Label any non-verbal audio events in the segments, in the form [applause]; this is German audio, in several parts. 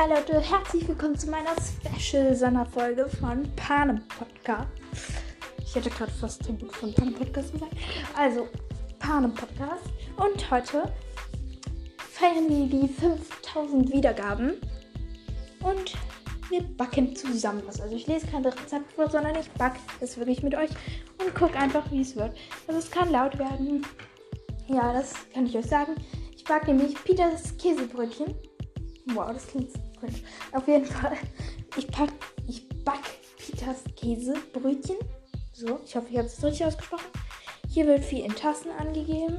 Hi Leute, herzlich willkommen zu meiner Special-Sonderfolge von Panem Podcast. Ich hätte gerade fast Tribut von Panem Podcast gesagt. Also, Panem Podcast. Und heute feiern wir die 5000 Wiedergaben. Und wir backen zusammen was. Also, ich lese kein Rezept vor, sondern ich backe es wirklich mit euch und gucke einfach, wie es wird. Also, es kann laut werden. Ja, das kann ich euch sagen. Ich backe nämlich Peters Käsebrötchen. Wow, das klingt cringe. Auf jeden Fall, ich pack, ich back Peters Käsebrötchen. So, ich hoffe, ich habe es richtig ausgesprochen. Hier wird viel in Tassen angegeben.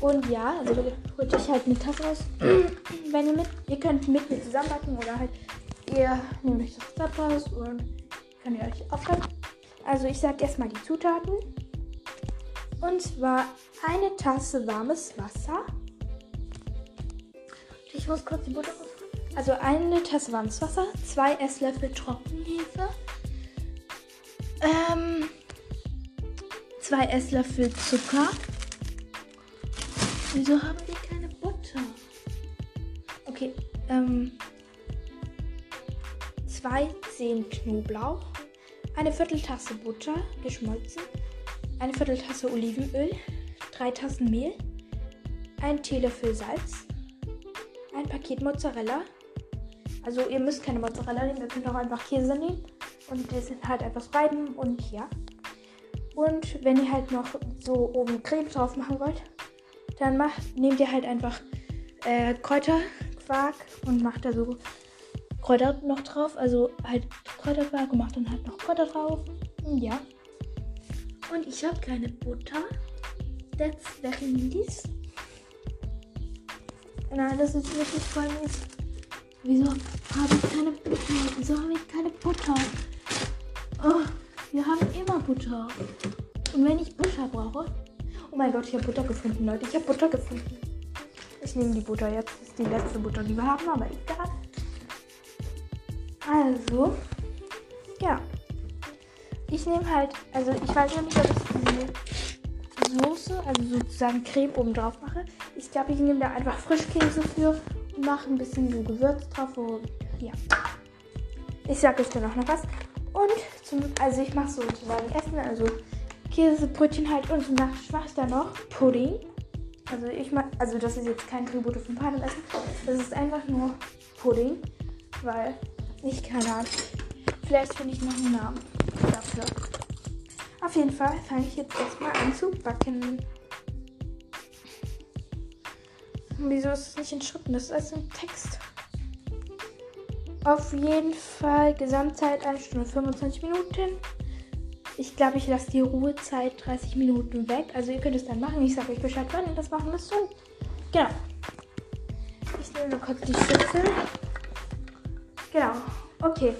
Und ja, also holt euch halt eine Tasse raus, wenn ihr mit. Ihr könnt mit mir zusammenbacken oder halt ihr nehmt euch das Rezept raus und könnt ihr euch aufschreiben. Also ich sage erstmal die Zutaten. Und zwar eine Tasse warmes Wasser. Ich muss kurz die Butter raus. Also eine Tasse warmes Wasser, zwei Esslöffel Trockenhefe, ähm, zwei Esslöffel Zucker. Wieso haben wir keine Butter? Okay, ähm, zwei Zehen Knoblauch, eine Vierteltasse Butter geschmolzen, eine Vierteltasse Olivenöl, drei Tassen Mehl, ein Teelöffel Salz, ein Paket Mozzarella, also ihr müsst keine Mozzarella nehmen, ihr könnt auch einfach Käse nehmen und das halt etwas reiben und ja. Und wenn ihr halt noch so oben Creme drauf machen wollt, dann macht, nehmt ihr halt einfach äh, Kräuterquark und macht da so Kräuter noch drauf. Also halt Kräuterquark und macht dann halt noch Kräuter drauf. Ja. Und ich habe keine Butter. That's very nice. Nein, das ist wirklich voll mies. Wieso habe ich keine Butter? Wieso habe ich keine Butter? Oh, wir haben immer Butter. Und wenn ich Butter brauche. Oh mein Gott, ich habe Butter gefunden, Leute. Ich habe Butter gefunden. Ich nehme die Butter jetzt. Das ist die letzte Butter, die wir haben, aber egal. Also, ja. Ich nehme halt, also ich weiß noch nicht, ob ich diese Soße, also sozusagen Creme oben drauf mache. Ich glaube, ich nehme da einfach Frischkäse für mache ein bisschen so Gewürz drauf. Und ja. Ich sage euch dann auch noch was. Und zum, also ich mache sozusagen Essen, also Käsebrötchen halt und zum Nachtisch mache ich dann noch Pudding. Also ich mache, also das ist jetzt kein Tribute von Panem Essen. Das ist einfach nur Pudding, weil ich keine Ahnung. Vielleicht finde ich noch einen Namen dafür. Auf jeden Fall fange ich jetzt erstmal an zu backen. Wieso ist es nicht in Schriften? Das ist alles ein Text. Auf jeden Fall Gesamtzeit 1 Stunde 25 Minuten. Ich glaube, ich lasse die Ruhezeit 30 Minuten weg. Also ihr könnt es dann machen. Ich sage euch Bescheid, wann ihr das machen müsst. Und genau. Ich nehme nur kurz die Schüssel. Genau. Okay.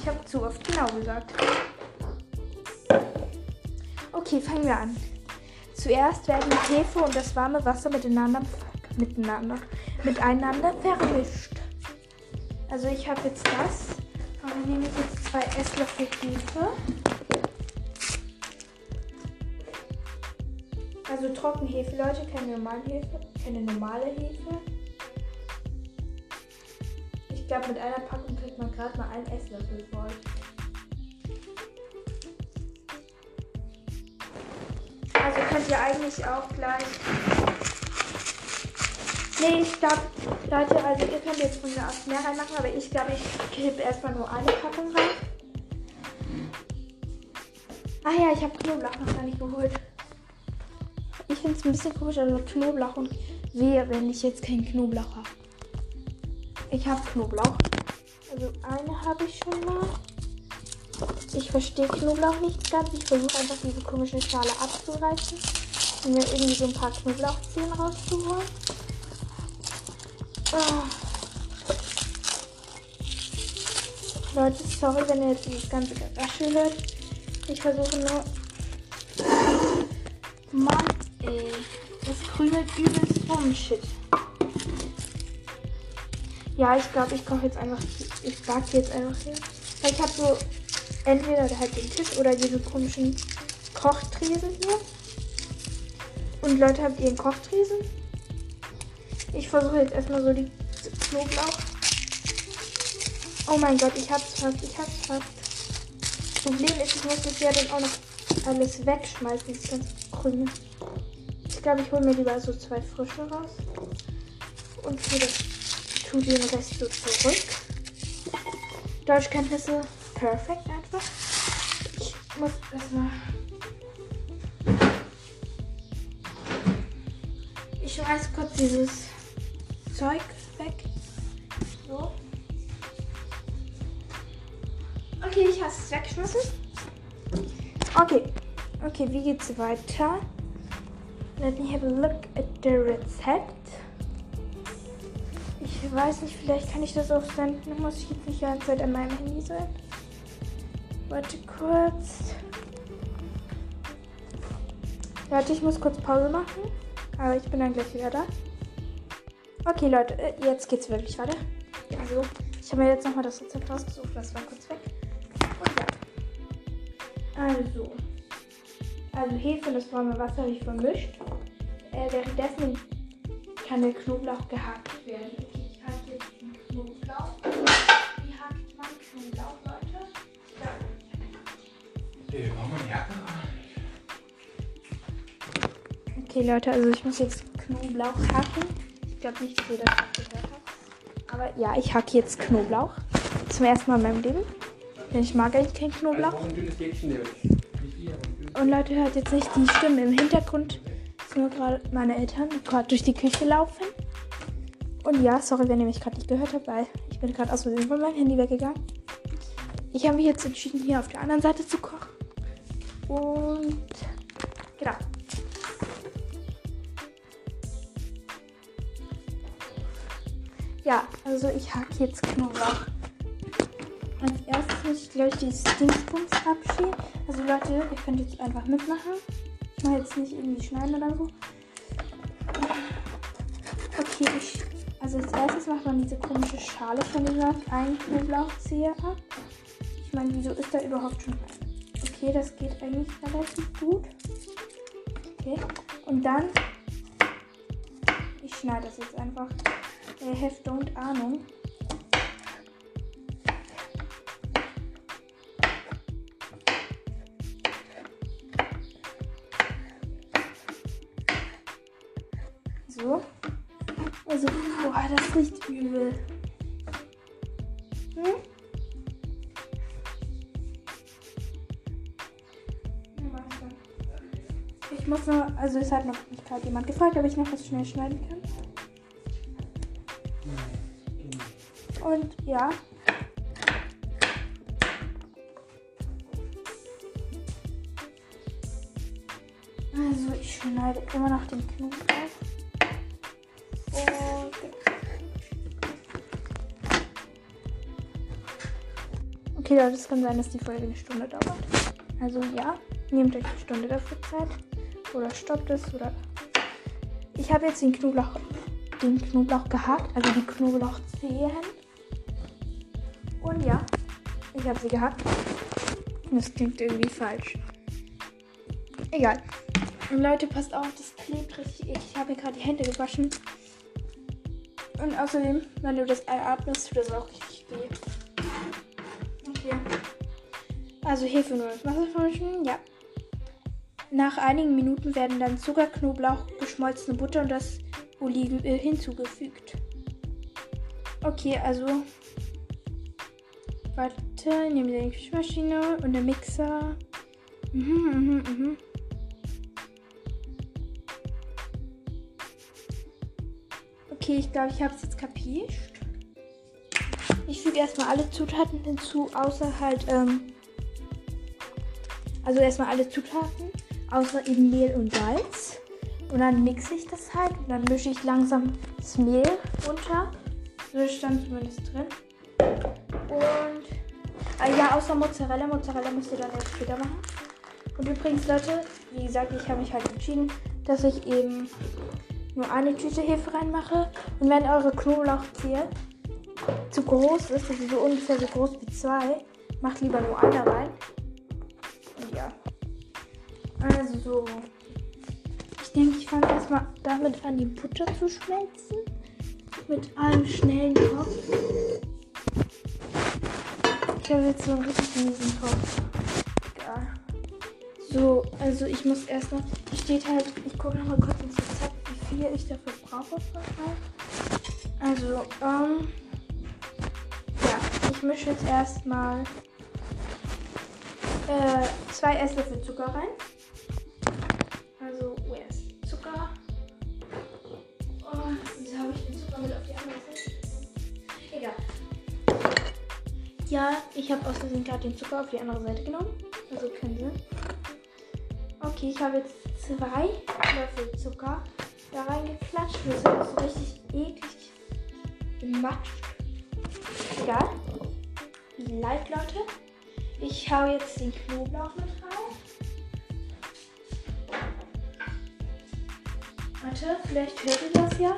Ich habe zu oft genau gesagt. Okay, fangen wir an. Zuerst werden Hefe und das warme Wasser miteinander, miteinander, miteinander vermischt. Also ich habe jetzt das. Und dann nehme ich jetzt zwei Esslöffel Hefe. Also Trockenhefe, Leute, keine normale Hefe. Keine normale Hefe. Ich glaube, mit einer Packung kriegt man gerade mal einen Esslöffel voll. Könnt ihr eigentlich auch gleich. Nee, ich glaube, Leute, also ihr könnt jetzt von mir aus mehr reinmachen, aber ich glaube, ich kippe erstmal nur eine Packung rein. Ah ja, ich habe Knoblauch noch gar nicht geholt. Ich finde es ein bisschen komisch, also Knoblauch und wehe, wenn ich jetzt keinen Knoblauch habe. Ich habe Knoblauch. Also eine habe ich schon mal. Ich verstehe Knoblauch nicht ganz. Ich versuche einfach diese komische Schale abzureißen und mir irgendwie so ein paar Knoblauchzehen rauszuholen. Oh. Leute, sorry, wenn ihr jetzt dieses ganze Geraschel hört. Ich versuche nur. Mann, ey. Das krümelt übelst rum. Shit. Ja, ich glaube, ich koche jetzt einfach. Ich backe jetzt einfach hier. Ich habe so entweder halt den Tisch oder diese komischen Kochtresen hier. Und Leute, habt ihr einen Kochtresen? Ich versuche jetzt erstmal so die Knoblauch. Oh mein Gott, ich hab's fast, ich hab's fast. Problem ist, ich muss das ja dann auch noch alles wegschmeißen, das ganze Grüne. Ich glaube, ich hole mir lieber so zwei frische raus. Und für das tue den Rest so zurück. Deutschkenntnisse perfekt einfach. Ich muss erstmal. Ich schmeiß kurz dieses Zeug weg. So. Okay, ich habe es weggeschmissen. Okay. Okay, wie geht's weiter? Let me have a look at the Rezept. Ich weiß nicht, vielleicht kann ich das auch senden. Muss ich jetzt nicht die ganze Zeit an meinem Handy sein. Warte kurz. Warte, ich muss kurz Pause machen. Aber ich bin dann gleich wieder da. Okay, Leute, äh, jetzt geht's wirklich weiter. Also, ich habe mir jetzt nochmal das Rezept rausgesucht. Das war kurz weg. Und ja. Also. Also Hefe und das braune Wasser habe ich vermischt. Äh, währenddessen kann der Knoblauch gehackt werden. Okay, Leute, also ich muss jetzt Knoblauch hacken. Ich glaube nicht, dass ihr das gehört habt. Aber ja, ich hacke jetzt Knoblauch. Zum ersten Mal in meinem Leben. Denn ich mag eigentlich keinen Knoblauch. Und Leute, hört jetzt nicht die Stimmen im Hintergrund. Das sind nur gerade meine Eltern, die gerade durch die Küche laufen. Und ja, sorry, wenn ihr mich gerade nicht gehört habt, weil ich bin gerade aus Versehen von meinem Handy weggegangen. Ich habe mich jetzt entschieden, hier auf der anderen Seite zu kochen. Und genau. Ja, also ich hacke jetzt Knoblauch. Als erstes muss ich, glaube ich, die Dingsbums abschälen. Also Leute, ihr könnt jetzt einfach mitmachen. Ich mache jetzt nicht irgendwie schneiden oder so. Okay, ich, also als erstes macht man diese komische Schale von dieser kleinen Knoblauchzehe ab. Ich meine, wieso ist da überhaupt schon... Okay, das geht eigentlich relativ gut. Okay, und dann... Ich schneide das jetzt einfach. I have don't Ahnung. So. Also, boah, das riecht übel. Also es hat noch nicht gerade jemand gefragt, ob ich noch was schnell schneiden kann. Und ja. Also ich schneide immer noch den Knoblauch. Und Okay, Leute, es kann sein, dass die Folge eine Stunde dauert. Also ja, nehmt euch eine Stunde dafür Zeit. Oder stoppt es oder. Ich habe jetzt den Knoblauch, den Knoblauch gehackt, also die Knoblauchzehen. Und ja, ich habe sie gehackt. Das klingt irgendwie falsch. Egal. Und Leute, passt auf, das klebt richtig. Ich habe gerade die Hände gewaschen. Und außerdem, wenn du das eratmest, tut das auch richtig weh. Okay. Also Hefe nur das Wasser vermischen, ja. Nach einigen Minuten werden dann Zucker, Knoblauch, geschmolzene Butter und das Olivenöl hinzugefügt. Okay, also Warte, nehmen wir die Küchenmaschine und der Mixer. Mhm, mhm, mhm. Okay, ich glaube, ich habe es jetzt kapiert. Ich füge erstmal alle Zutaten hinzu, außer halt, ähm, also erstmal alle Zutaten, außer eben Mehl und Salz. Und dann mixe ich das halt und dann mische ich langsam das Mehl runter. So stand zumindest drin. Und äh, ja, außer Mozzarella. Mozzarella müsst ihr dann erst später machen. Und übrigens, Leute, wie gesagt, ich habe mich halt entschieden, dass ich eben nur eine Tüte Hefe reinmache. Und wenn eure Knoblauchzehe zu groß ist, also so ungefähr so groß wie zwei, macht lieber nur eine rein. Also so. Ich denke, ich fange erstmal damit an, die Butter zu schmelzen. mit einem schnellen Kopf. Ich habe jetzt so einen richtig miesen Kopf. Egal. So, also ich muss erstmal. Hier steht halt, ich gucke nochmal kurz ins Rezept, wie viel ich dafür brauche. Also, ähm. Ja, ich mische jetzt erstmal äh, zwei Esslöffel Zucker rein. Ja, ich habe aus Versehen gerade den Zucker auf die andere Seite genommen. Also keinen Sinn. Okay, ich habe jetzt zwei Löffel Zucker da reingeklatscht. Das ist so richtig eklig gematscht. Egal. Leid, Leute. Ich hau jetzt den Knoblauch mit rein. Warte, vielleicht hört ihr das ja.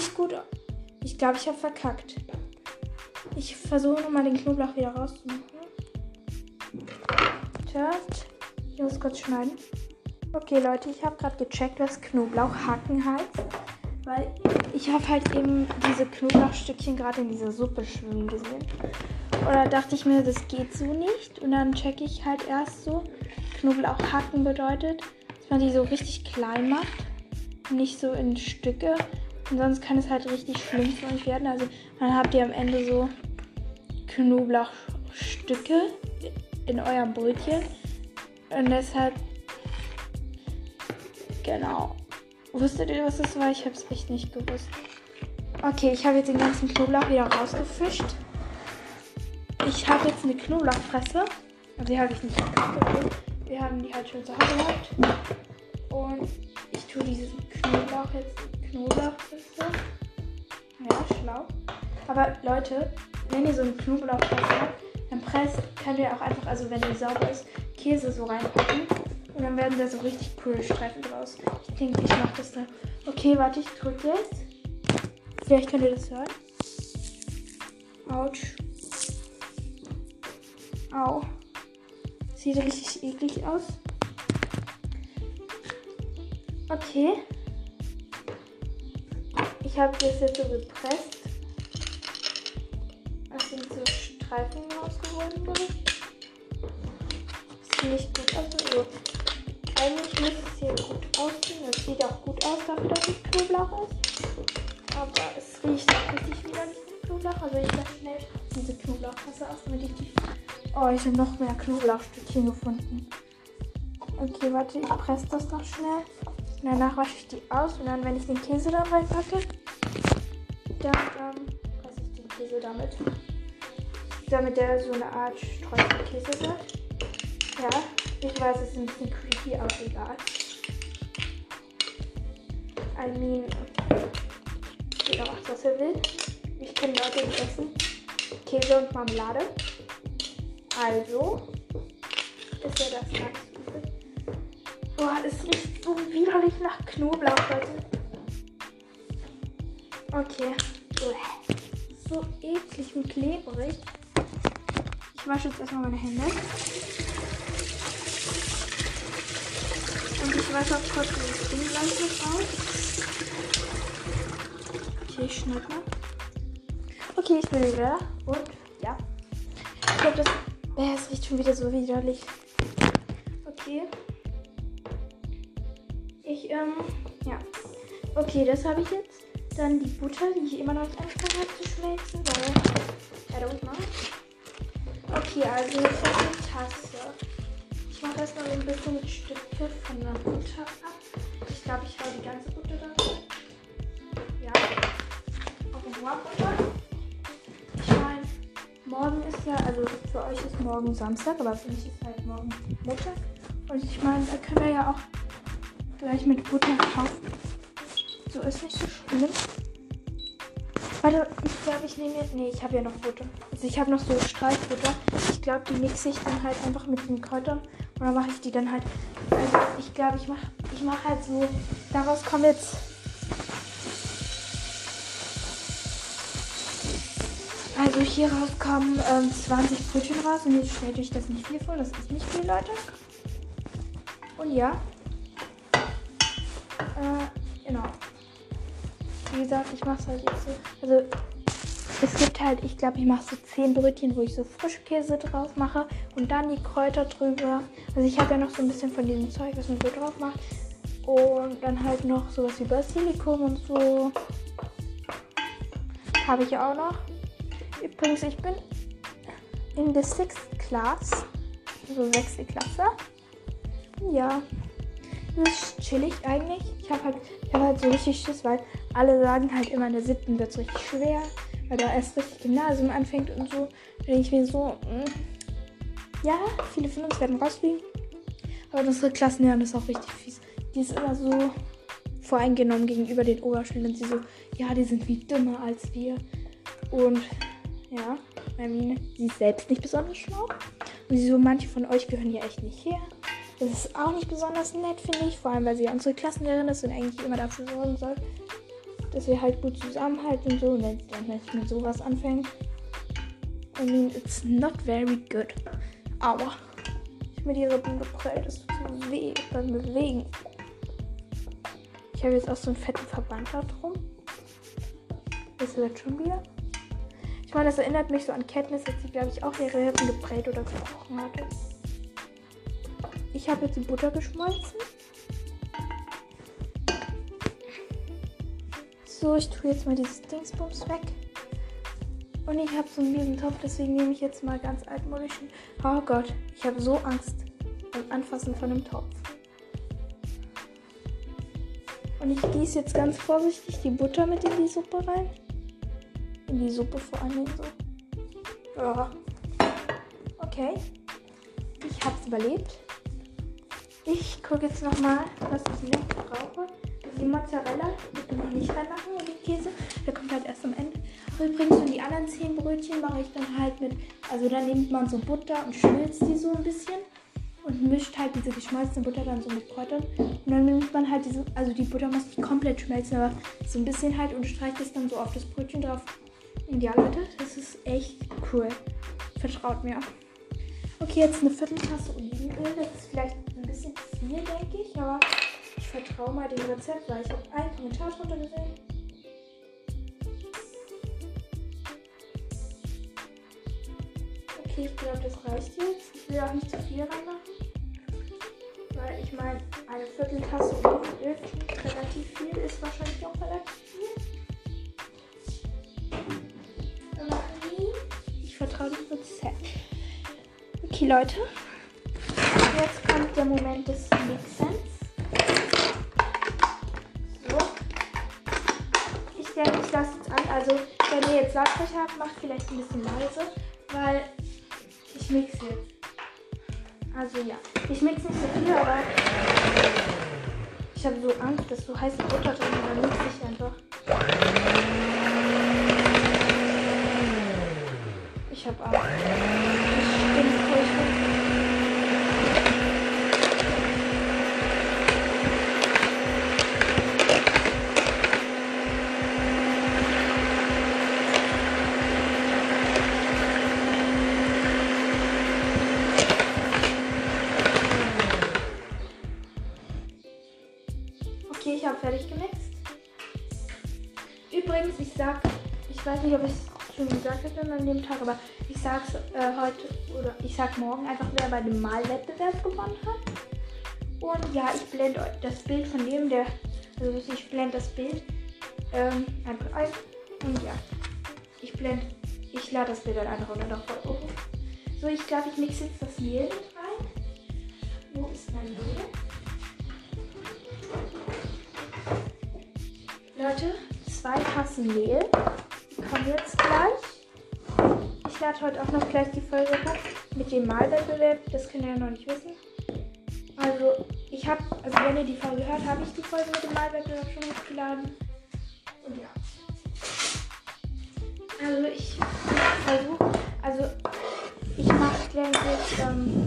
Nicht gut. Ich glaube, ich habe verkackt. Ich versuche nochmal den Knoblauch wieder rauszumachen. Tört. Ich muss kurz schneiden. Okay, Leute, ich habe gerade gecheckt, was Knoblauchhacken heißt. Weil ich habe halt eben diese Knoblauchstückchen gerade in dieser Suppe schwimmen gesehen. Oder dachte ich mir, das geht so nicht. Und dann checke ich halt erst so. Knoblauchhacken bedeutet, dass man die so richtig klein macht. Nicht so in Stücke. Und sonst kann es halt richtig schlimm für euch werden. Also dann habt ihr am Ende so Knoblauchstücke in eurem Brötchen. Und deshalb. Genau. Wusstet ihr, was das war? Ich habe es echt nicht gewusst. Okay, ich habe jetzt den ganzen Knoblauch wieder rausgefischt. Ich habe jetzt eine Knoblauchfresse. Aber die habe ich nicht gekauft. Wir haben die halt schon zu Hause gehabt. Und ich tue diesen Knoblauch jetzt in Knoblauchfresse. Ja, schlau. Aber Leute, wenn ihr so eine Knoblauchfresse habt, dann presst, könnt ihr auch einfach, also wenn die sauber ist, Käse so reinpacken. Und dann werden da so richtig coole Streifen draus. Ich denke, ich mache das dann. Okay, warte, ich drücke jetzt. Vielleicht könnt ihr das hören. Autsch. Au. Sieht richtig eklig aus. Okay. Ich habe das jetzt so gepresst. Das sind so Streifen rausgeworden, glaube ich. Sieht nicht gut aus. Also, eigentlich müsste es hier gut aussehen. Das sieht auch gut aus dafür, dass es Knoblauch ist. Aber es riecht auch richtig widerlich nach Knoblauch. Also ich lasse schnell diese Knoblauchfasse aus, damit ich die... Oh, ich habe noch mehr Knoblauchstückchen gefunden. Okay, warte, ich presse das noch schnell. Danach wasche ich die aus. Und dann, wenn ich den Käse da reinpacke, dann ähm, presse ich den Käse damit. Damit der so eine Art Streuselkäse wird. Ja, ich weiß, es ist ein bisschen creepy, aber egal. I mean, jeder macht, was er will. Ich kenne Leute, die essen Käse und Marmelade. Also ist ja das ganz. Boah, das riecht so widerlich nach Knoblauch, Leute. Okay. So eklig und klebrig. Ich wasche jetzt erstmal meine Hände. Und ich wasche auch kurz das Ding gleich noch aus. Okay, ich schneide mal. Okay, ich bin wieder. Und ja. Ich glaube, das. Äh, riecht schon wieder so widerlich. Okay. Okay, das habe ich jetzt. Dann die Butter, die ich immer noch nicht angefangen habe zu schmelzen, weil. I don't know. Okay, also jetzt habe ich eine Tasse. Ich mache erstmal so ein bisschen mit Stücke von der Butter ab. Ich glaube, ich hau die ganze Butter da rein. Ja. Auf den Butter. Ich meine, morgen ist ja, also für euch ist morgen Samstag, aber für mich ist halt morgen Montag. Und ich meine, da können wir ja auch gleich mit Butter kaufen. So ist nicht so schlimm. Warte, ich glaube, ich nehme jetzt. Nee, ich habe ja noch Butter. Also ich habe noch so Streichbutter. Ich glaube, die mixe ich dann halt einfach mit den Kräutern. Und dann mache ich die dann halt. Also ich glaube, ich mache ich mach halt so. Daraus kommen jetzt. Also hier raus kommen ähm, 20 Brötchen raus. Und jetzt stellt euch das nicht viel vor. Das ist nicht viel, Leute. Und ja. Äh, genau. Wie gesagt, ich mache es halt jetzt so. Also es gibt halt, ich glaube, ich mache so 10 Brötchen, wo ich so Frischkäse drauf mache und dann die Kräuter drüber. Also ich habe ja noch so ein bisschen von diesem Zeug, was man so drauf macht. Und dann halt noch sowas wie Basilikum und so. Habe ich auch noch. Übrigens, ich bin in der 6th Class. Also 6. Klasse. Ja. Das ist chillig eigentlich. Ich habe halt, hab halt so richtig Schiss, weil alle sagen halt immer, in der 7. wird es richtig schwer. Weil da erst richtig Gymnasium anfängt und so. Da denke ich mir so, mh, mm, ja, viele von uns werden rausfliegen. Aber unsere Klassenlehrerin ist auch richtig fies. Die ist immer so voreingenommen gegenüber den Oberschülern. Sie so, ja, die sind viel dümmer als wir. Und ja, mean, sie ist selbst nicht besonders schlau. Und sie so, manche von euch gehören ja echt nicht her. Das ist auch nicht besonders nett, finde ich. Vor allem, weil sie ja unsere Klassenlehrerin ist und eigentlich immer dafür sorgen soll, dass wir halt gut zusammenhalten und so. Und wenn sie dann nicht mit sowas anfängt. I mean, it's not very good. Aua. Ich mir die Rippen geprellt. Das tut weh beim Bewegen. Ich habe jetzt auch so einen fetten Verband da drum. Das wird schon wieder. Ich meine, das erinnert mich so an Kenntnis, dass sie, glaube ich, auch ihre Rippen geprellt oder gebrochen hatte. Ich habe jetzt die Butter geschmolzen. So, ich tue jetzt mal dieses Dingsbums weg. Und ich habe so einen miesen Topf, deswegen nehme ich jetzt mal ganz altmodischen. Oh Gott, ich habe so Angst beim Anfassen von dem Topf. Und ich gieße jetzt ganz vorsichtig die Butter mit in die Suppe rein. In die Suppe vor allem so. Ja. Okay. Ich habe es überlebt. Ich gucke jetzt nochmal, was ich noch brauche die Mozzarella bitte noch nicht reinmachen übrigens, und die anderen 10 Brötchen mache ich dann halt mit, also da nimmt man so Butter und schmilzt die so ein bisschen und mischt halt diese geschmolzene Butter dann so mit Kräutern. Und dann nimmt man halt diese, also die Butter muss nicht komplett schmelzen, aber so ein bisschen halt und streicht es dann so auf das Brötchen drauf. Und ja, Leute, das ist echt cool. Vertraut mir. Okay, jetzt eine Vierteltasse Olivenöl. Das ist vielleicht ein bisschen viel, denke ich, aber vertraue mal dem Rezept, weil ich habe einen Kommentar drunter gesehen. Okay, ich glaube, das reicht jetzt. Ich will auch nicht zu viel reinmachen. Weil ich meine, eine Vierteltasse Öl relativ viel, ist wahrscheinlich auch relativ viel. Ich vertraue dem Rezept. Okay, Leute. Jetzt kommt der Moment des Mixens. denke, ich lasse es an. Also, wenn ihr jetzt Lautsprecher habt, macht vielleicht ein bisschen leise, weil ich mixe jetzt. Also ja, ich mixe nicht so viel, aber ich habe so Angst, dass so heiße Butter drin ist, dann mixe ich einfach. Ich habe Angst. Weiß nicht, ob ich es schon gesagt habe an dem Tag, aber ich sag's äh, heute oder ich sag morgen einfach, wer bei dem Malwettbewerb gewonnen hat. Und ja, ich blende das Bild von dem, der, also ich blende das Bild ähm, einfach ein. Und ja, ich blende, ich lade das Bild dann einfach unter hoch. So, ich glaube, ich mixe jetzt das Mehl zwei Tassen Mehl kommen jetzt gleich. Ich lade heute auch noch gleich die Folge hoch mit dem Malwettbewerb. Das könnt ihr ja noch nicht wissen. Also, ich habe, also wenn ihr die Folge hört, habe ich die Folge mit dem Malwettbewerb schon hochgeladen. Und ja. Also, ich versuche, also, ich mache, denke ich, ähm,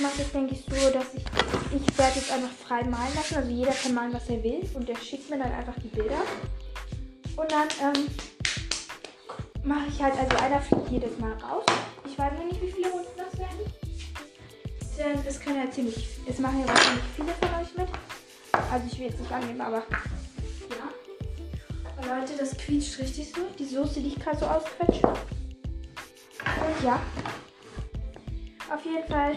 mache das, denke ich, so, dass ich ich werde jetzt einfach frei malen lassen. Also jeder kann malen, was er will. Und der schickt mir dann einfach die Bilder. Und dann ähm, mache ich halt, also einer fliegt jedes Mal raus. Ich weiß noch nicht, wie viele Runden das werden. denn es können ja ziemlich, es machen ja wahrscheinlich viele von euch mit. Also ich will jetzt nicht annehmen, aber ja. Aber Leute, das quietscht richtig so. Die Soße, die ich gerade so ausquetsche. Und ja. Auf jeden Fall.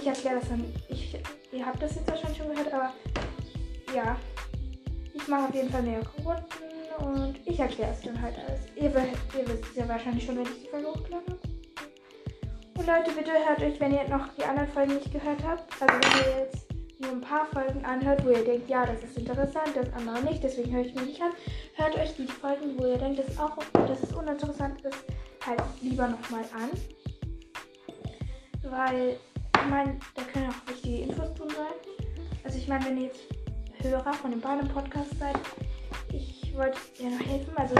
Ich erkläre das dann. Ich, ihr habt das jetzt wahrscheinlich schon gehört, aber ja. Ich mache auf jeden Fall mehrere Runden und ich erkläre es dann halt alles. Ihr, ihr wisst es ja wahrscheinlich schon, wenn ich die Folge hochlade. Und Leute, bitte hört euch, wenn ihr noch die anderen Folgen nicht gehört habt, also wenn ihr jetzt nur ein paar Folgen anhört, wo ihr denkt, ja, das ist interessant, das andere nicht, deswegen höre ich mir nicht an, hört euch die Folgen, wo ihr denkt, dass, auch, dass es uninteressant ist, halt lieber nochmal an. Weil, ich meine, da können auch wichtige Infos drin sein. Also ich meine, wenn ihr jetzt Hörer von dem beiden Podcast seid, ich wollte dir noch helfen. Also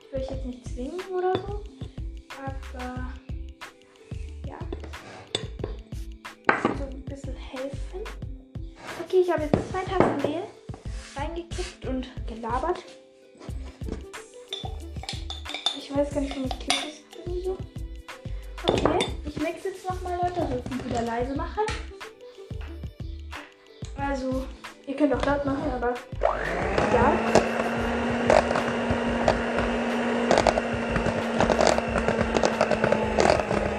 ich will euch jetzt nicht zwingen oder so. Aber ja. So ein bisschen helfen. Okay, ich habe jetzt zwei Tassen Mehl reingekippt und gelabert. Ich weiß gar nicht, wie Klick ist irgendwie so. Ich mixe jetzt nochmal, Leute. Also ich wieder leise machen. Also, ihr könnt auch laut machen, aber ja.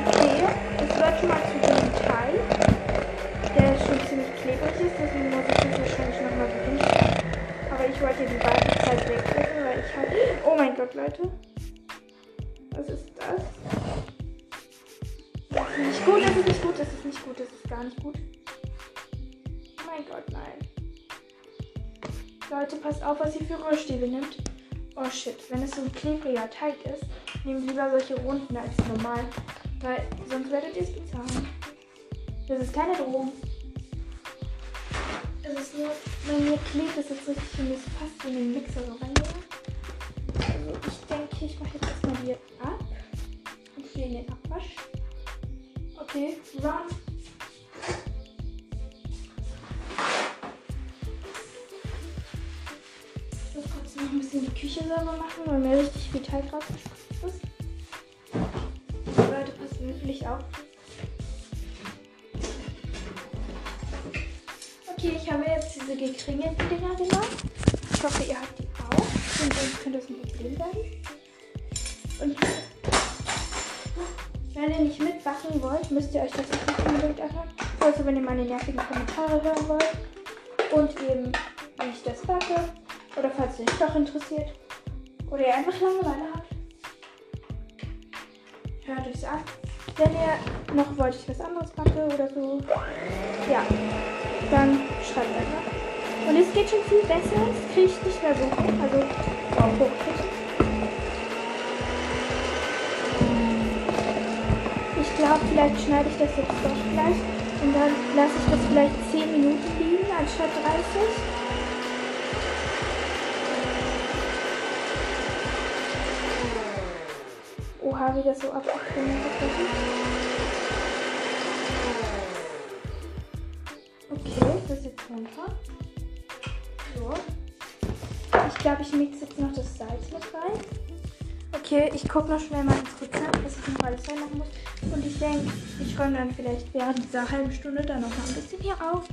Okay, es wird schon mal zu dem Teil, der schon ziemlich klebrig ist, deswegen muss ich das wahrscheinlich nochmal benutzen. Aber ich wollte die Wartezeit wegdrücken, weil ich habe. Oh mein Gott, Leute. Nicht gut, das ist das gar nicht gut. Mein Gott, nein. Leute, passt auf, was ihr für Rührstäbe nimmt. Oh shit, wenn es so ein klebriger Teig ist, nehmt lieber solche runden als normal. Weil sonst werdet ihr es bezahlen. Das ist keine Drohung. Es ist nur, wenn mir klebt, ist es richtig und es passt in den Mixer so rein. Also ich denke, ich mache jetzt erstmal die ab. Und hier in den Abwasch. Okay, run. Ich muss kurz noch ein bisschen die Küche sauber machen, weil mir richtig viel Teig rausgespritzt ist. Leute, passt wirklich auf. Okay, ich habe jetzt diese gekringelten Dinger genommen. Ich hoffe, ihr habt die auch. Und sonst könnte es ein Problem werden. Mitbacken wollt, müsst ihr euch das nicht unbedingt anhören. Also wenn ihr meine nervigen Kommentare hören wollt. Und eben, wie ich das backe. Oder falls es euch doch interessiert. Oder ihr einfach Langeweile habt. Hört euch's an. Wenn ihr noch wollt, ich was anderes backe oder so. Ja. Dann schreibt einfach. Und es geht schon viel besser. Es kriegt nicht mehr so hoch. Also auch hochkriegen. Ich vielleicht schneide ich das jetzt doch gleich. Und dann lasse ich das vielleicht 10 Minuten liegen anstatt 30. Oha, das so ist. Okay, das ist jetzt runter. So. Ich glaube, ich mixe jetzt noch das Salz mit rein. Okay, ich gucke noch schnell mal ins Was ich noch alles reinmachen muss. Und ich denke, ich räume dann vielleicht während dieser halben Stunde dann noch mal ein bisschen hier auf.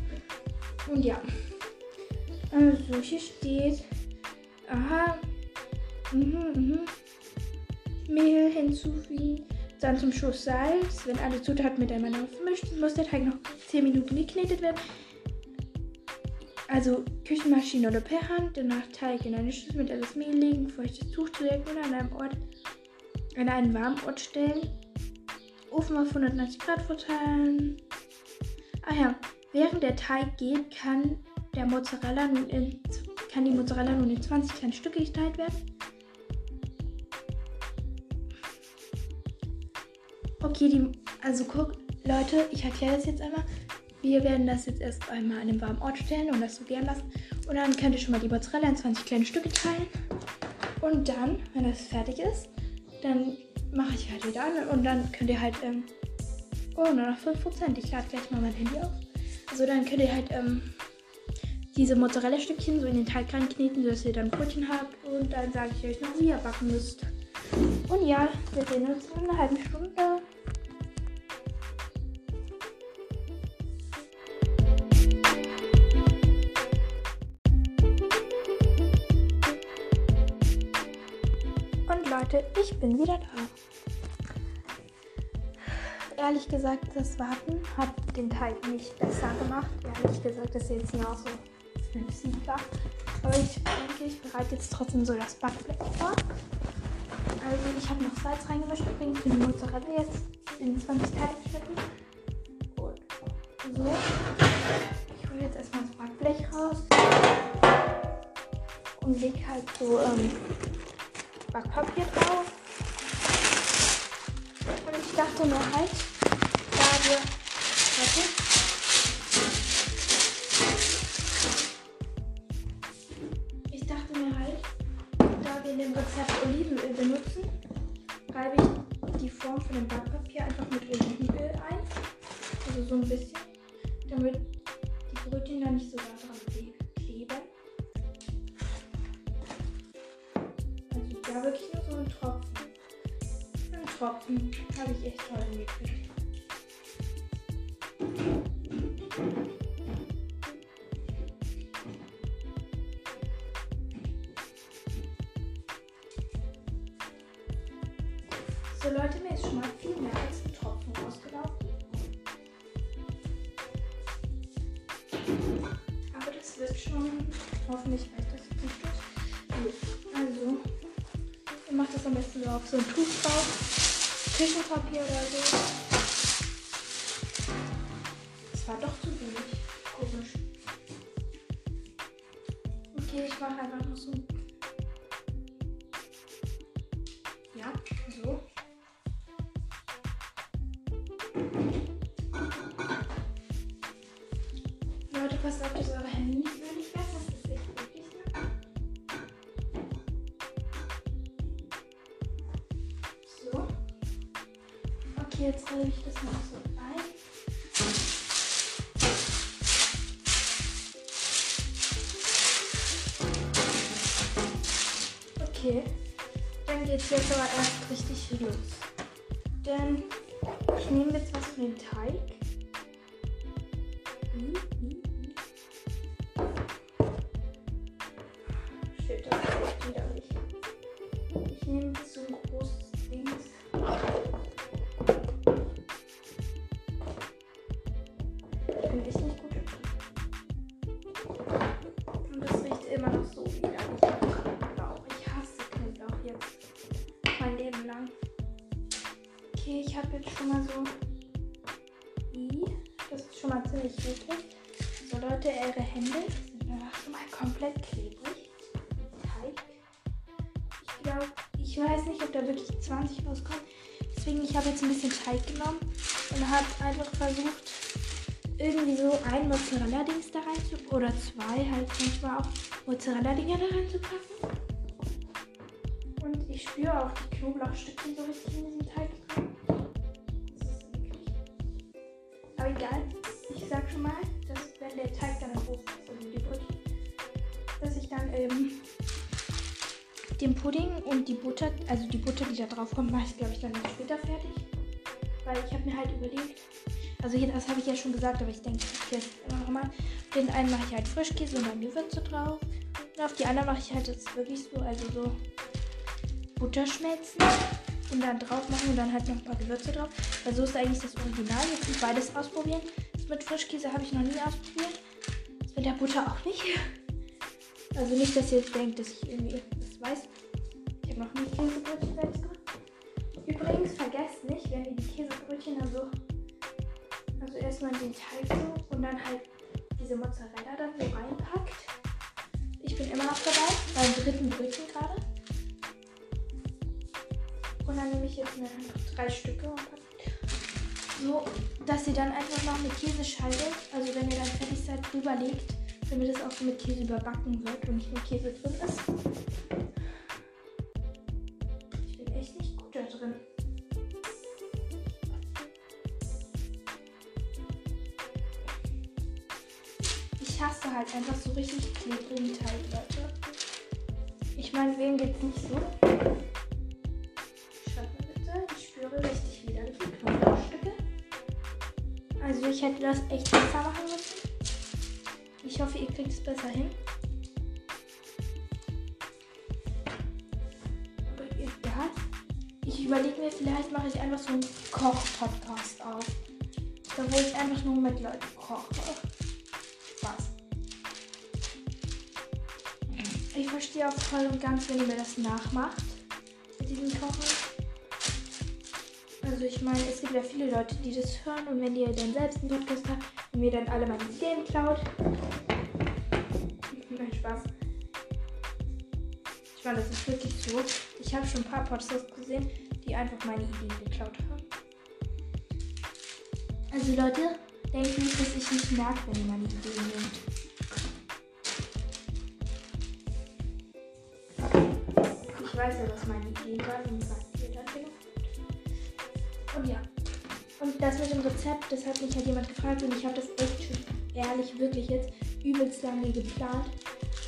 Und ja. Also, hier steht. Aha. Mhm, mhm. Mehl hinzufügen. Dann zum Schuss Salz. Wenn alle Zutaten miteinander vermischt sind, muss der Teig noch 10 Minuten geknetet werden. Also Küchenmaschine oder per Hand, danach Teig in eine Schüssel mit etwas Mehl legen, feuchtes Tuch drücken und an einem Ort, an einen warmen Ort stellen. Ofen auf 190 Grad verteilen. Ah ja, während der Teig geht, kann der Mozzarella nun in, kann die Mozzarella nun in 20 kleine Stücke geteilt werden. Okay, die, also guck, Leute, ich erkläre das jetzt einmal. Wir werden das jetzt erst einmal an einem warmen Ort stellen und das so gern lassen. Und dann könnt ihr schon mal die Mozzarella in 20 kleine Stücke teilen. Und dann, wenn das fertig ist, dann mache ich halt wieder an und dann könnt ihr halt, ähm, oh, nur noch 5%. Ich lade gleich mal mein Handy auf. Also dann könnt ihr halt, ähm, diese Mozzarella-Stückchen so in den Teig reinkneten, sodass ihr dann Brötchen habt. Und dann sage ich euch noch, wie ihr backen müsst. Und ja, wir sehen uns in einer halben Stunde. Leute, ich bin wieder da. Ehrlich gesagt, das Warten hat den Teig nicht besser gemacht. Ehrlich gesagt, das ist jetzt nur so flüssiger. Aber ich denke, ich bereite jetzt trotzdem so das Backblech vor. Also ich habe noch Salz reingemischt, übrigens für die Mozzarella jetzt in 20 Teile geschnitten. Und so. Ich hole jetzt erstmal das Backblech raus und lege halt so ähm, Backpapier drauf. Und ich dachte mir halt, da wir. Warte. Hoffentlich reicht das jetzt nicht durch. Also, ihr macht das am besten so auf so ein Tuch drauf. Küchenpapier oder so. Okay, dann geht's jetzt aber erst richtig los. Denn ich nehme jetzt was von dem Teig. Hm, Mozzarella-Dinger da reinzupacken. Und ich spüre auch die Knoblauchstückchen so richtig in diesem Teig drin. Das ist eklig. Aber egal, ich sag schon mal, dass wenn der Teig dann Ofen ist, also die Brötchen, dass ich dann ähm, den Pudding und die Butter, also die Butter, die da drauf kommt, mache ich glaube ich dann später fertig. Weil ich habe mir halt überlegt, also hier, das habe ich ja schon gesagt, aber ich denke jetzt immer noch mal, den einen mache ich halt Frischkäse und dann Gewürze drauf. Und auf die anderen mache ich halt jetzt wirklich so, also so Butterschmelzen und dann drauf machen und dann halt noch ein paar Gewürze drauf. Weil so ist eigentlich das Original. Jetzt muss beides ausprobieren. Das mit Frischkäse habe ich noch nie ausprobiert. Das mit der Butter auch nicht. [laughs] Also nicht, dass ihr jetzt denkt, dass ich irgendwie das weiß. Ich habe noch nie Käsebrötchen selbst gemacht. Übrigens, vergesst nicht, wenn ihr die Käsebrötchen dann so, also erstmal den Teig so und dann halt diese Mozzarella dann so reinpackt. Ich bin immer noch dabei, beim dritten Brötchen gerade. Und dann nehme ich jetzt mir drei Stücke und pack so, dass ihr dann einfach noch eine Käsescheibe, also wenn ihr dann fertig seid, drüber legt, damit es auch so mit Käse überbacken wird und nicht nur Käse drin ist. Einfach so richtig klebrigen Teig, Leute. Ich meine, wem geht's nicht so? Schreibt mir bitte, ich spüre richtig widerliche Knoblauchstücke. Also ich hätte das echt besser machen müssen. Ich hoffe, ihr kriegt es besser hin. Aber egal. vielleicht mache ich einfach so einen Koch-Podcast auf. Da wo ich einfach nur mit Leuten koche. Verstehe auch voll und ganz, wenn ihr mir das nachmacht. Mit diesem Kochen. Also ich meine, es gibt ja viele Leute, die das hören und wenn ihr dann selbst einen Podcast habt und mir dann alle meine Ideen klaut. [laughs] Nein, Spaß. Ich meine, das ist wirklich so. Ich habe schon ein paar Podcasts gesehen, die einfach meine Ideen geklaut haben. Also Leute, denkt nicht, dass ich nicht merke, wenn ihr meine Ideen nehmt. Weiß ja, was meine Ideen waren und sagt ihr dann genau. Und ja. Und das mit dem Rezept, das hat mich halt jemand gefragt und ich habe das echt schon ehrlich wirklich jetzt übelst lange geplant,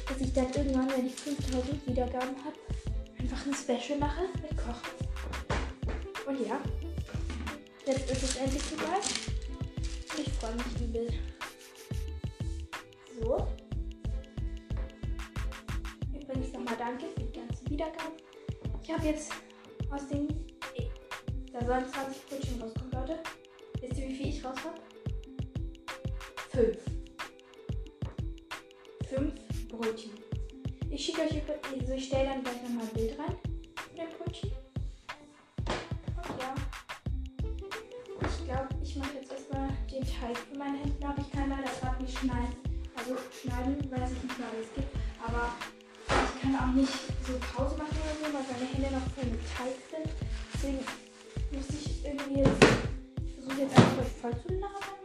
dass ich dann irgendwann, wenn ich 5000 Wiedergaben habe, einfach ein Special mache mit Kochen. Und ja, jetzt ist es endlich soweit. Ich freue mich übel. So. Übrigens nochmal danke für die ganzen Wiedergaben. Ich habe jetzt aus den. Da sollen 20 Brötchen rauskommen, Leute. Wisst ihr, wie viel ich raus habe? Fünf. Fünf Brötchen. Ich schicke euch, also ich stelle dann gleich nochmal ein Bild rein von den Brötchen. Und ja. Ich glaube, ich mache jetzt erstmal den Teig für meine Hände. Ich kann leider gerade nicht schneiden. Also schneiden weiß ich nicht mehr, wie es geht. Aber kann auch nicht so Pause machen oder so, weil meine Hände noch voll mit Teig sind. Deswegen muss ich irgendwie jetzt, ich versuche jetzt einfach euch voll zu labern.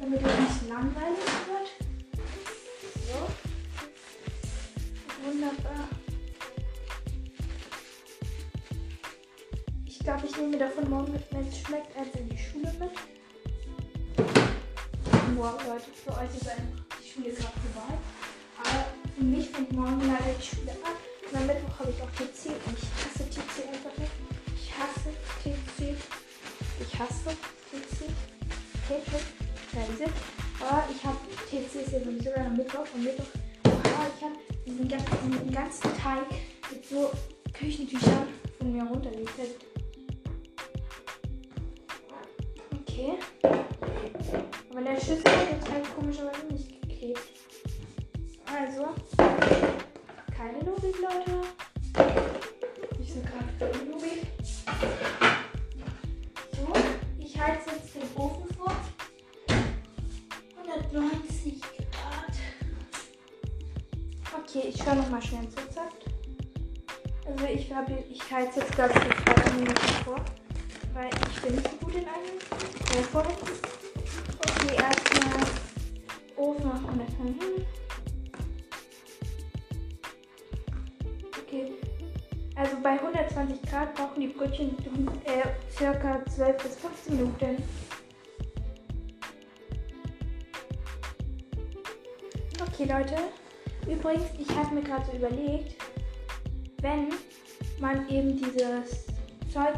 Damit es nicht langweilig wird. So. Wunderbar. Ich glaube, ich nehme mir davon morgen mit, wenn es schmeckt, als in die Schule mit. Morgen, Leute, für euch ist einfach die Schule gerade vorbei. Mich fängt morgen leider die Schule an. Und am Mittwoch habe ich auch TC und ich hasse TC einfach nicht. Ich hasse TC. Ich hasse TC. TC. Ja, diese. Aber ich habe TC ist ja sowieso am Mittwoch und Mittwoch. Aber ich habe diesen, ganzen- diesen ganzen Teig mit so Küchentüchern von mir runtergekriegt. Okay. Aber der Schüssel hat der Teig komischerweise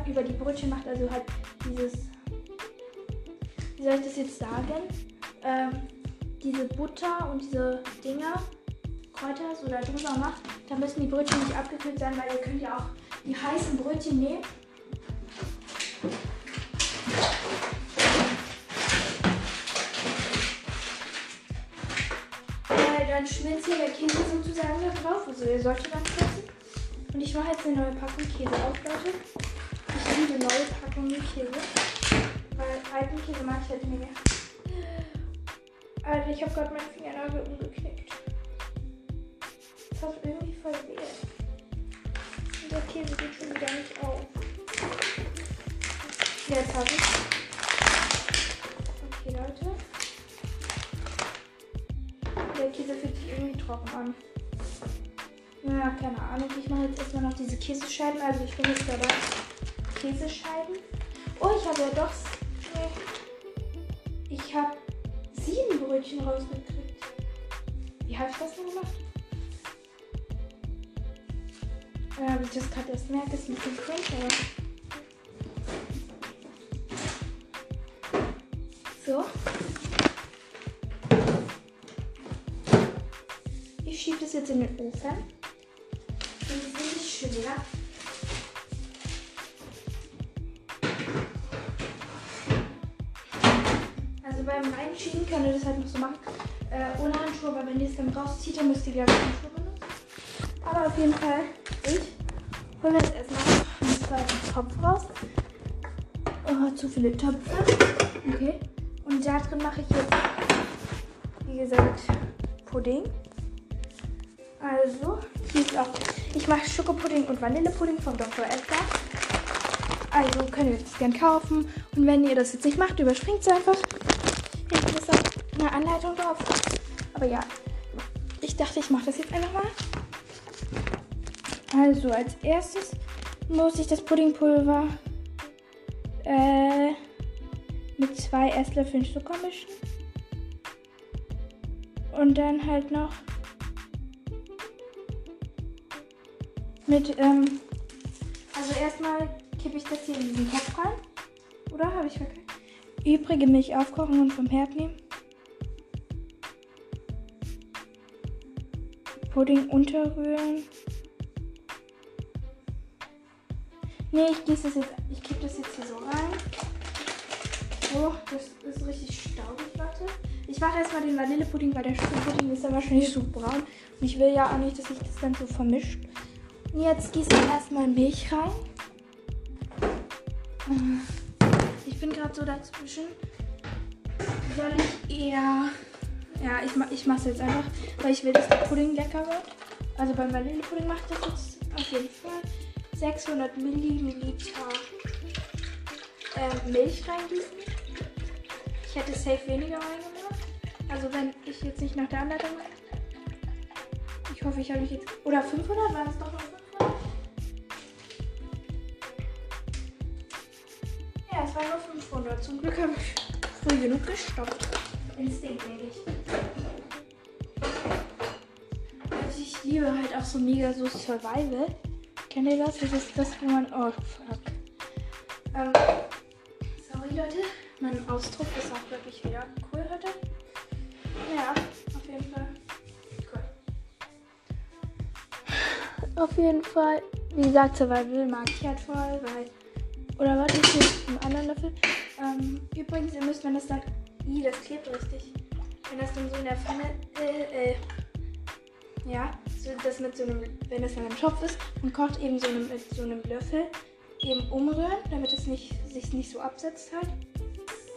über die Brötchen macht, also halt dieses, wie soll ich das jetzt sagen, ähm, diese Butter und diese Dinger, Kräuter so da drüber macht, dann müssen die Brötchen nicht abgekühlt sein, weil ihr könnt ja auch die heißen Brötchen nehmen. Dann schmilzt hier der Käse sozusagen da drauf, also ihr solltet dann schwitzen. Und ich mache jetzt eine neue Packung Käse auf, Leute. Liebe neue Packungen Käse. Weil alten Käse mag ich halt nicht mehr. Alter, ich habe gerade meinen Fingernagel umgeknickt. Das hat irgendwie voll weh. Und der Käse geht schon wieder nicht auf. Jetzt habe ich. Okay, Leute. Der Käse fühlt sich irgendwie trocken an. Ja, keine Ahnung. Ich mache jetzt erstmal noch diese Käsescheiben. Also ich bin jetzt dabei. Käsescheiben. Oh, ich habe ja doch. Ich habe sieben Brötchen rausgekriegt. Wie habe ich das denn gemacht? Ja, wie ich das gerade erst merke, ist ein bisschen cringe. So. Ich schiebe das jetzt in den Ofen. Das ist ziemlich beim Reinschieben könnt ihr das halt noch so machen. Äh, ohne Handschuhe, aber wenn ihr es dann rauszieht, dann müsst ihr wieder Handschuhe benutzen. Aber auf jeden Fall, ich hole jetzt erstmal einen zweiten Topf raus. Oh, zu viele Töpfe. Okay. Und da drin mache ich jetzt, wie gesagt, Pudding. Also, hier ist auch. Ich mache Schokopudding und Vanillepudding von Dr. Edgar. Also könnt ihr das gerne kaufen. Und wenn ihr das jetzt nicht macht, überspringt es einfach. Eine Anleitung drauf. Aber ja, ich dachte, ich mache das jetzt einfach mal. Also als erstes muss ich das Puddingpulver äh, mit zwei Esslöffeln Zucker mischen. Und dann halt noch mit, ähm, also erstmal kippe ich das hier in diesen Topf rein. Oder habe ich verkackt? Übrige Milch aufkochen und vom Herd nehmen. Pudding unterrühren. Nee, ich gieße das jetzt, ich kippe das jetzt hier so rein. So, das ist richtig staubig, Leute. Ich mache erstmal den Vanillepudding, weil der Schokopudding ist ja wahrscheinlich so braun. Und ich will ja auch nicht, dass sich das dann so vermischt. Und jetzt gieße ich erstmal Milch rein. Ich bin gerade so dazwischen. Soll ich eher. Ja, ich, ich mache es jetzt einfach, weil ich will, dass der Pudding lecker wird. Also beim Vanillepudding mache ich das jetzt auf jeden Fall. 600 Milliliter äh, Milch reingießen. Ich hätte safe weniger reingemacht. Also wenn ich jetzt nicht nach der Anleitung. Ich hoffe, ich habe mich jetzt. Oder 500? Waren es doch noch 500? Ja, es waren nur 500. Zum Glück habe ich früh genug gestoppt. Instinktmäßig. Also ich liebe halt auch so mega so Survival. Kennt ihr das? Das ist das, wo man. Oh, fuck. Ähm, sorry, Leute. Mein Ausdruck ist auch wirklich wieder cool heute. Ja, auf jeden Fall. Cool. Auf jeden Fall, wie gesagt, Survival mag ich halt voll, weil. Oder warte, ich nehme einen anderen Löffel. Ähm, übrigens, ihr müsst, wenn das dann. Ih, das klebt richtig. Wenn das dann so in der Pfanne. Äh, äh, ja, so das mit so einem, wenn das dann im Topf ist und kocht eben so einem, mit so einem Löffel eben umrühren, damit es nicht, sich nicht so absetzt halt.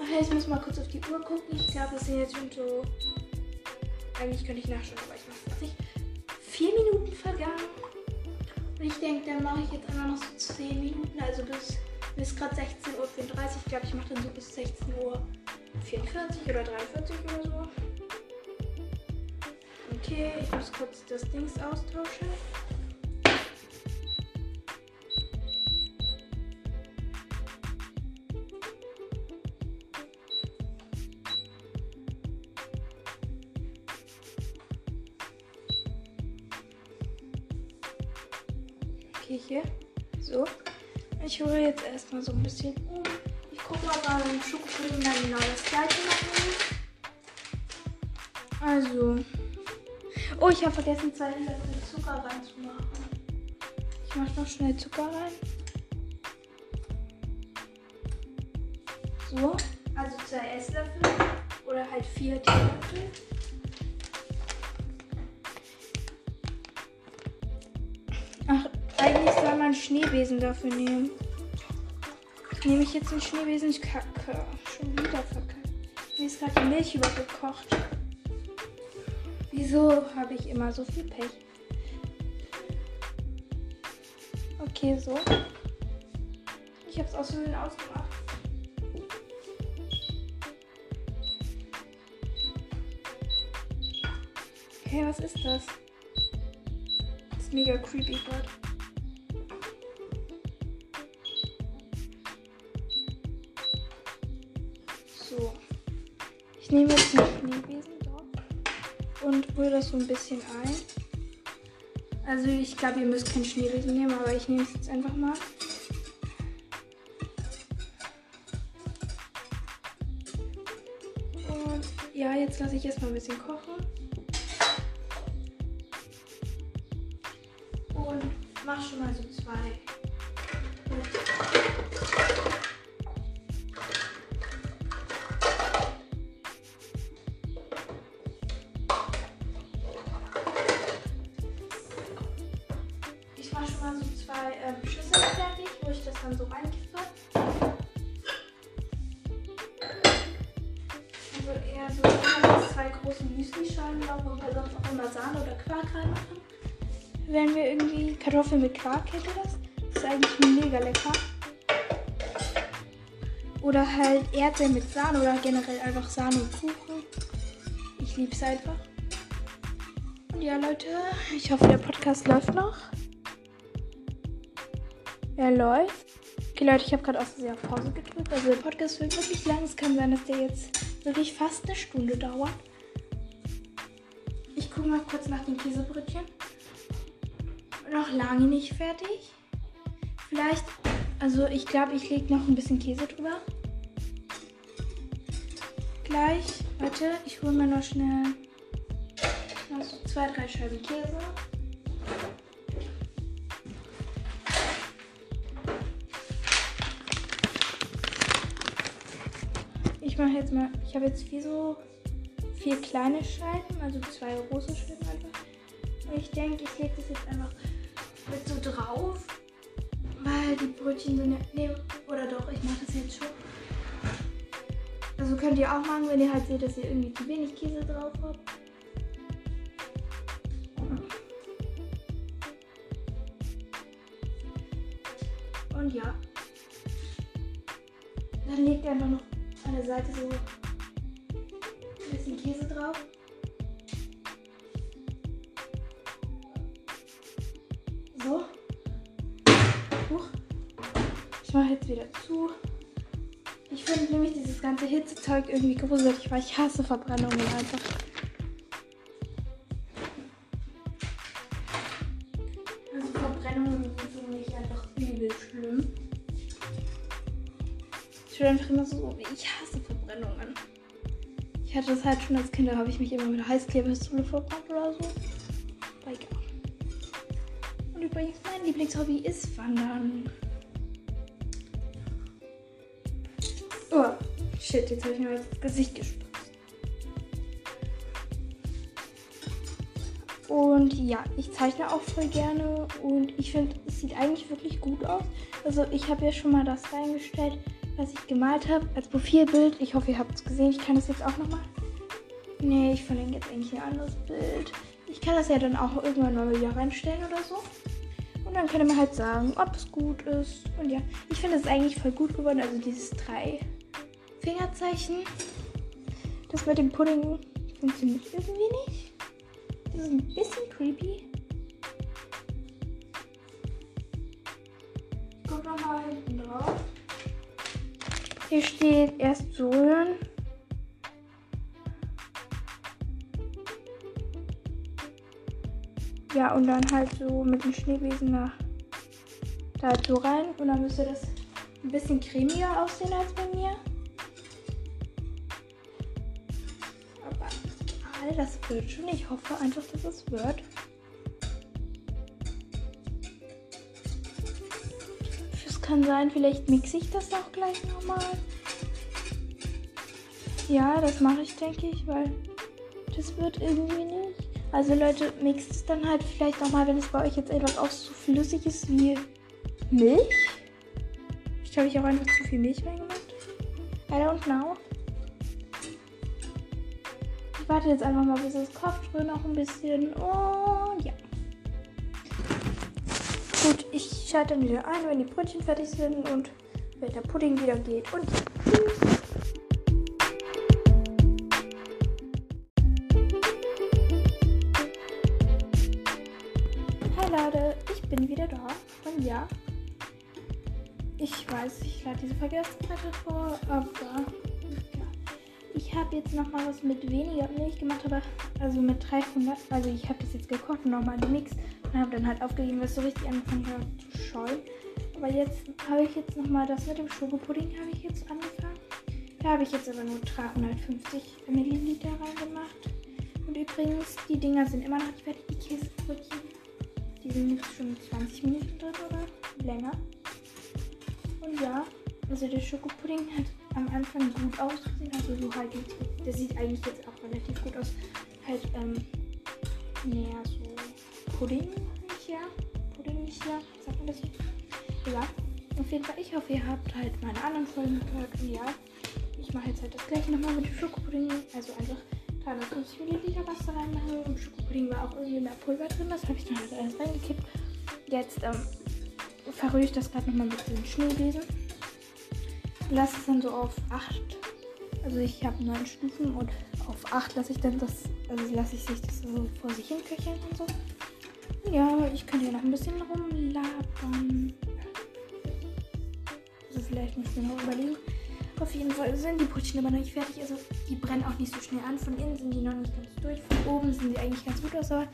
Ach, ich muss mal kurz auf die Uhr gucken. Ich glaube, es sind jetzt schon so. Eigentlich könnte ich nachschauen, aber ich mache es nicht. Vier Minuten vergangen. Und ich denke, dann mache ich jetzt einfach noch so 10 Minuten, also bis, bis gerade 16.34 Uhr. Ich glaube, ich mache dann so bis 16.44 Uhr oder 43 oder so. Okay, ich muss kurz das Dings austauschen. Okay, hier. So. Ich hole jetzt erstmal so ein bisschen um. Beim Schokopudding dann genau das gleiche machen. Also. Oh, ich habe vergessen, zwei Löffel Zucker reinzumachen. Ich mache noch schnell Zucker rein. So, also zwei Esslöffel oder halt vier Teelöffel. Ach, eigentlich soll man Schneebesen dafür nehmen. Nehme ich jetzt einen Schneebesen? Ich kacke. Schon wieder verkackt. Mir ist gerade die Milch übergekocht. Wieso habe ich immer so viel Pech? Okay, so. Ich habe es aus Versehen ausgemacht. Okay, was ist das? Das ist mega creepy gerade. Nehme jetzt einen Schneebesen und rühre das so ein bisschen ein. Also ich glaube, ihr müsst kein Schneebesen nehmen, aber ich nehme es jetzt einfach mal. Und ja, jetzt lasse ich erstmal ein bisschen kochen. Und mache schon mal so Erdbeeren mit Sahne oder generell einfach Sahne und Kuchen. Ich liebe es einfach. Und ja, Leute, ich hoffe, der Podcast läuft noch. Er läuft. Okay, Leute, ich habe gerade aus sehr Pause gedrückt. Also der Podcast wird wirklich lang. Es kann sein, dass der jetzt wirklich fast eine Stunde dauert. Ich gucke mal kurz nach den Käsebrötchen. Noch lange nicht fertig. Vielleicht, also ich glaube, ich lege noch ein bisschen Käse drüber. Gleich, warte, ich hole mir noch schnell noch so zwei, drei Scheiben Käse. Ich mache jetzt mal, ich habe jetzt wie so vier kleine Scheiben, also zwei große Scheiben einfach. Und ich denke, ich lege das jetzt einfach mit so drauf, weil die Brötchen sind ja, nee, oder doch, ich mache das jetzt schon. Also könnt ihr auch machen, wenn ihr halt seht, dass ihr irgendwie zu wenig Käse drauf habt. Und ja. Dann legt ihr einfach noch an der Seite so ein bisschen Käse drauf. So. Huch. Ich mache jetzt wieder zu. Ich finde nämlich dieses ganze Hitzezeug irgendwie gruselig, weil ich hasse Verbrennungen einfach. Also Verbrennungen sind für mich einfach übel schlimm. Ich bin einfach immer so, ich hasse Verbrennungen. Ich hatte das halt schon als Kind, da habe ich mich immer mit Heißklebepistole verbrannt oder so. Aber egal. Und übrigens, mein Lieblingshobby ist Wandern. Shit, jetzt habe ich mir das Gesicht gespritzt. Und ja, ich zeichne auch voll gerne und ich finde, es sieht eigentlich wirklich gut aus. Also ich habe ja schon mal das reingestellt, was ich gemalt habe als Profilbild. Ich hoffe, ihr habt es gesehen. Ich kann das jetzt auch nochmal. Nee, ich verlinke jetzt eigentlich ein anderes Bild. Ich kann das ja dann auch irgendwann mal wieder reinstellen oder so. Und dann ihr mir halt sagen, ob es gut ist. Und ja, ich finde es eigentlich voll gut geworden. Also dieses drei Fingerzeichen. Das mit dem Pudding funktioniert irgendwie nicht. Das ist ein bisschen creepy. Guck nochmal hinten drauf. Hier steht erst so rühren. Ja, und dann halt so mit dem Schneebesen nach da halt so rein. Und dann müsste das ein bisschen cremiger aussehen als bei mir. All das wird schon. Ich hoffe einfach, dass es wird. Es kann sein, vielleicht mixe ich das auch gleich nochmal. Ja, das mache ich, denke ich, weil das wird irgendwie nicht. Also Leute, mixt es dann halt vielleicht nochmal, wenn es bei euch jetzt etwas auch so flüssig ist wie Milch. Vielleicht habe ich auch einfach zu viel Milch reingemacht. I don't know. Ich warte jetzt einfach mal, bis es kocht, rühre noch ein bisschen und ja. Gut, ich schalte dann wieder ein, wenn die Brötchen fertig sind und wenn der Pudding wieder geht. Und tschüss. Hi Leute, ich bin wieder da. Und ja, ich weiß, ich lade diese Freitag vor, aber habe jetzt nochmal was mit weniger Milch gemacht, aber also mit 300. Also ich habe das jetzt gekocht und nochmal gemixt und habe dann halt aufgegeben, was so richtig angefangen hat zu scheuen. Aber jetzt habe ich jetzt nochmal das mit dem Schokopudding habe ich jetzt angefangen. Da habe ich jetzt aber nur 350 Milliliter reingemacht. Und übrigens, die Dinger sind immer noch nicht fertig, die Käsebrötchen. Die sind jetzt schon 20 Minuten drin oder länger. Und ja, also der Schokopudding hat am Anfang gut ausgesehen. Also so halt, der sieht eigentlich jetzt auch relativ gut aus. Halt, ähm, näher so Pudding, ja. Pudding, ja. Sagt man das so? Ja. Auf jeden Fall, ich hoffe, ihr habt halt meine anderen Folgen gehört. Und ja, ich mache jetzt halt das gleiche nochmal mit dem Schokopudding. Also einfach 350 Milliliter Wasser reinmachen. Im Schokopudding war auch irgendwie mehr Pulver drin. Das habe ich dann halt alles reingekippt. Jetzt ähm, verrühre ich das gerade nochmal mit dem Schneebesen. Lasse es dann so auf 8. Also ich habe 9 Stufen und auf 8 lasse ich dann das, also lasse ich sich das so vor sich hin köcheln und so. Ja, ich könnte hier noch ein bisschen rumlabern. Also vielleicht muss ich mir noch überlegen. Auf jeden Fall sind die Brötchen aber noch nicht fertig. Also die brennen auch nicht so schnell an. Von innen sind die noch nicht ganz durch. Von oben sind sie eigentlich ganz gut aus. Aber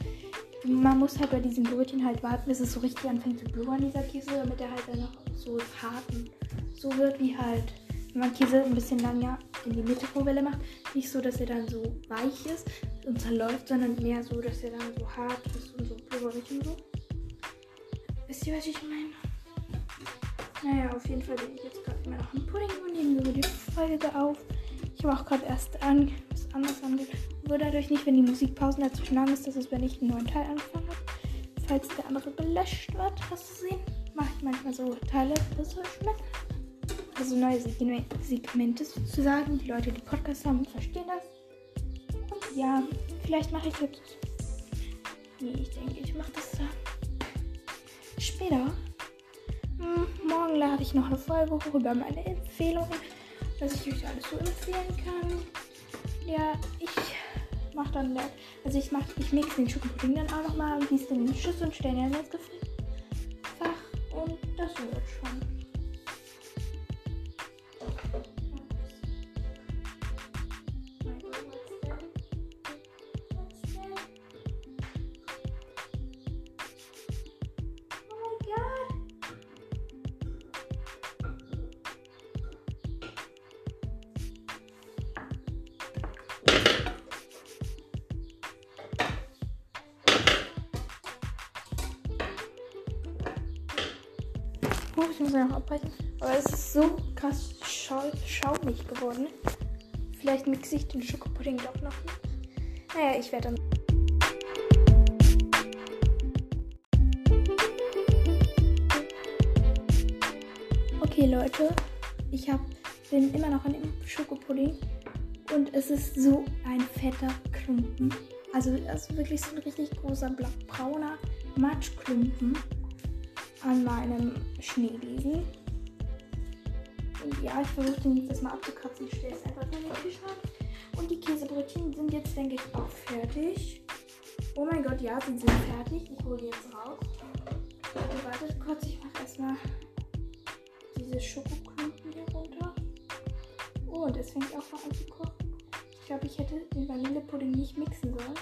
man muss halt bei diesen Brötchen halt warten, bis es so richtig anfängt zu blubbern, dieser Käse, damit er halt dann noch so hart und so wird wie halt, wenn man Käse ein bisschen länger in die Mikrowelle macht. Nicht so, dass er dann so weich ist und zerläuft, sondern mehr so, dass er dann so hart ist und so blubberig und so. Wisst ihr, was ich meine? Naja, auf jeden Fall bin ich jetzt gerade immer noch im Pudding und nehme so die Folge auf. Ich habe auch gerade erst an, was anderes angeht. Nur dadurch nicht, wenn die Musikpausen dazwischen lang ist, dass es, wenn ich einen neuen Teil angefangen habe. Falls der andere gelöscht wird, hast du sehen, mache ich manchmal so Teile schmeckt. Also neue Segmente sozusagen. Die Leute, die Podcasts haben, verstehen das. Und ja, vielleicht mache ich jetzt. Nee, ich denke, ich mache das dann später. Hm, morgen lade ich noch eine Folge hoch über meine Empfehlungen, was ich euch alles so empfehlen kann. Ja, ich mache dann, also ich mache, ich mixe den Schokopudding dann auch nochmal und gieße den in die Schüssel und stelle den ins Gefrierfach und das wird schon. Mixe ich den Schokopudding doch noch. Naja, ich werde dann. Okay, Leute. Ich hab, bin immer noch an dem Schokopudding. Und es ist so ein fetter Klumpen. Also, ist wirklich so ein richtig großer brauner Matschklumpen an meinem Schneebesen. Ja, ich versuche den jetzt erstmal abzukratzen. Ich stelle es einfach in den Kühlschrank. Und die Käsebrötchen sind jetzt, denke ich, auch fertig. Oh mein Gott, ja, sie sind fertig. Ich hole die jetzt raus. Und wartet kurz, ich mache erstmal diese Schokoklumpen hier runter. Oh, und es fängt auch mal an zu kochen. Ich glaube, ich hätte den Vanillepudding nicht mixen sollen.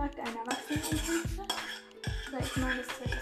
Fragt einen Erwachsenen um Hilfe. Weil ich meine, das Zeug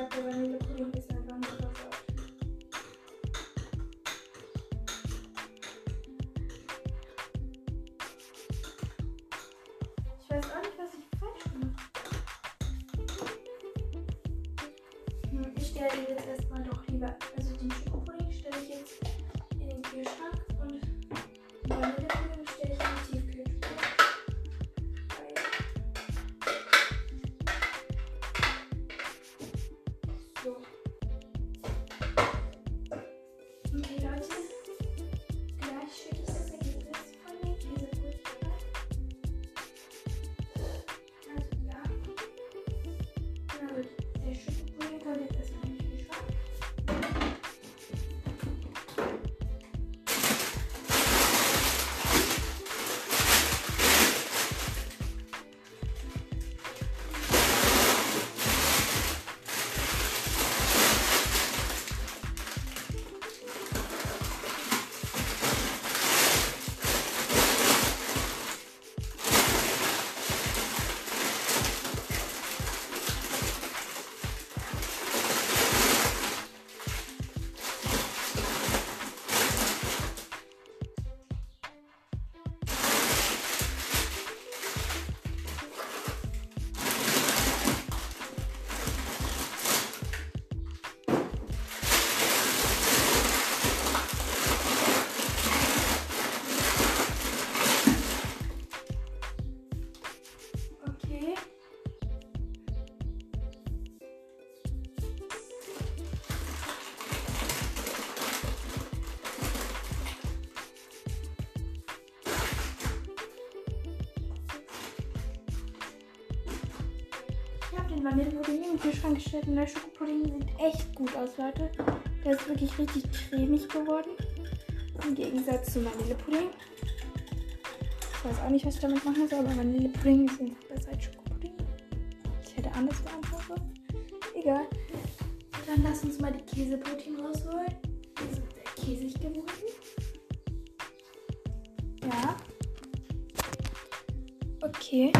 übel. Okay, Leute. Den Vanillepudding in den Kühlschrank gestellt und der Schokopudding sieht echt gut aus, Leute. Der ist wirklich richtig cremig geworden. Im Gegensatz zum Vanillepudding. Ich weiß auch nicht, was ich damit machen soll, aber Vanillepudding ist einfach besser als Schokopudding. Ich hätte anders beantwortet. Egal. Dann lass uns mal die Käsebrötchen rausholen. Die sind sehr käsig geworden. Ja. Okay.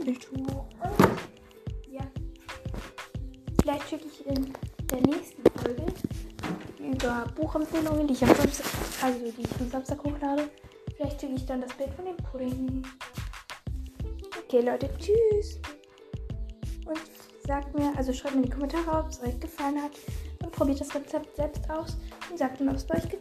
Und ja. Vielleicht schicke ich in der nächsten Folge über Buchempfehlungen, die ich am Samstag, also die ich am Samstag hochlade. Vielleicht schicke ich dann das Bild von dem Pudding. Okay, Leute, tschüss. Und sagt mir, also schreibt mir in die Kommentare, ob es euch gefallen hat. Und probiert das Rezept selbst aus und sagt mir, ob es euch geklappt hat.